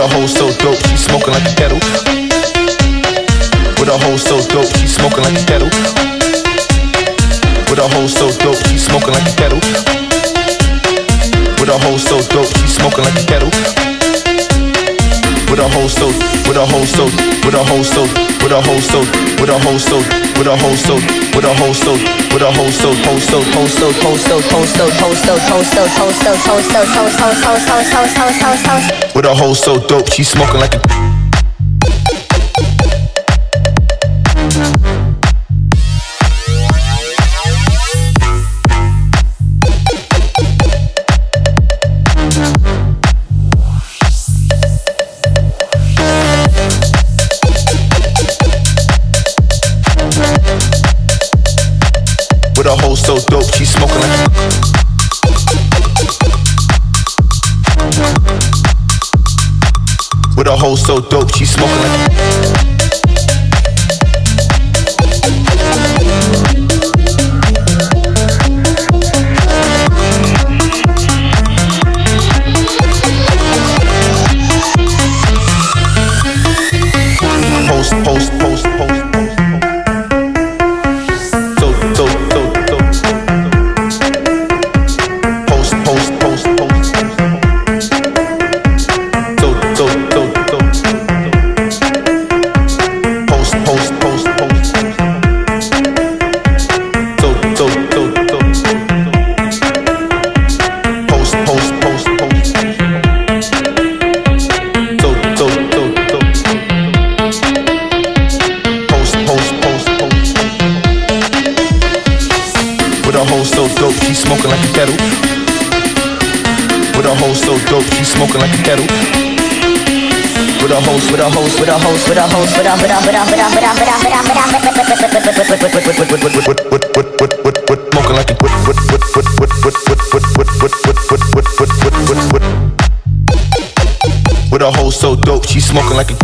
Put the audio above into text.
With a hoe so dope, she smoking like a kettle. With a hoe so dope, she smoking like a kettle. With a hoe so dope, she smoking like a kettle. With a hoe so dope, she smoking like a kettle. With a hoe so, with a hoe so, with a hoe so, with a hoe so, with a hoe so, with a hoe so, with a hoe so, with a hoe so, hoe so, hoe so, hoe so, hoe so, hoe so, hoe so, hoe so, hoe so, hoe so, hoe so, hoe so, hoe so, hoe so. With a hoe so dope, she smoking like a. A hoe so dope, she smoking like. With a hoe so dope, she smoking like. Host, host, host, kettle. With a hoe so dope, she smoking like a kettle. With a hose, with a hose, with a hose, with a hose, with a with a with a with a with a with a with a smoking like a with a hoe so dope, she smoking like a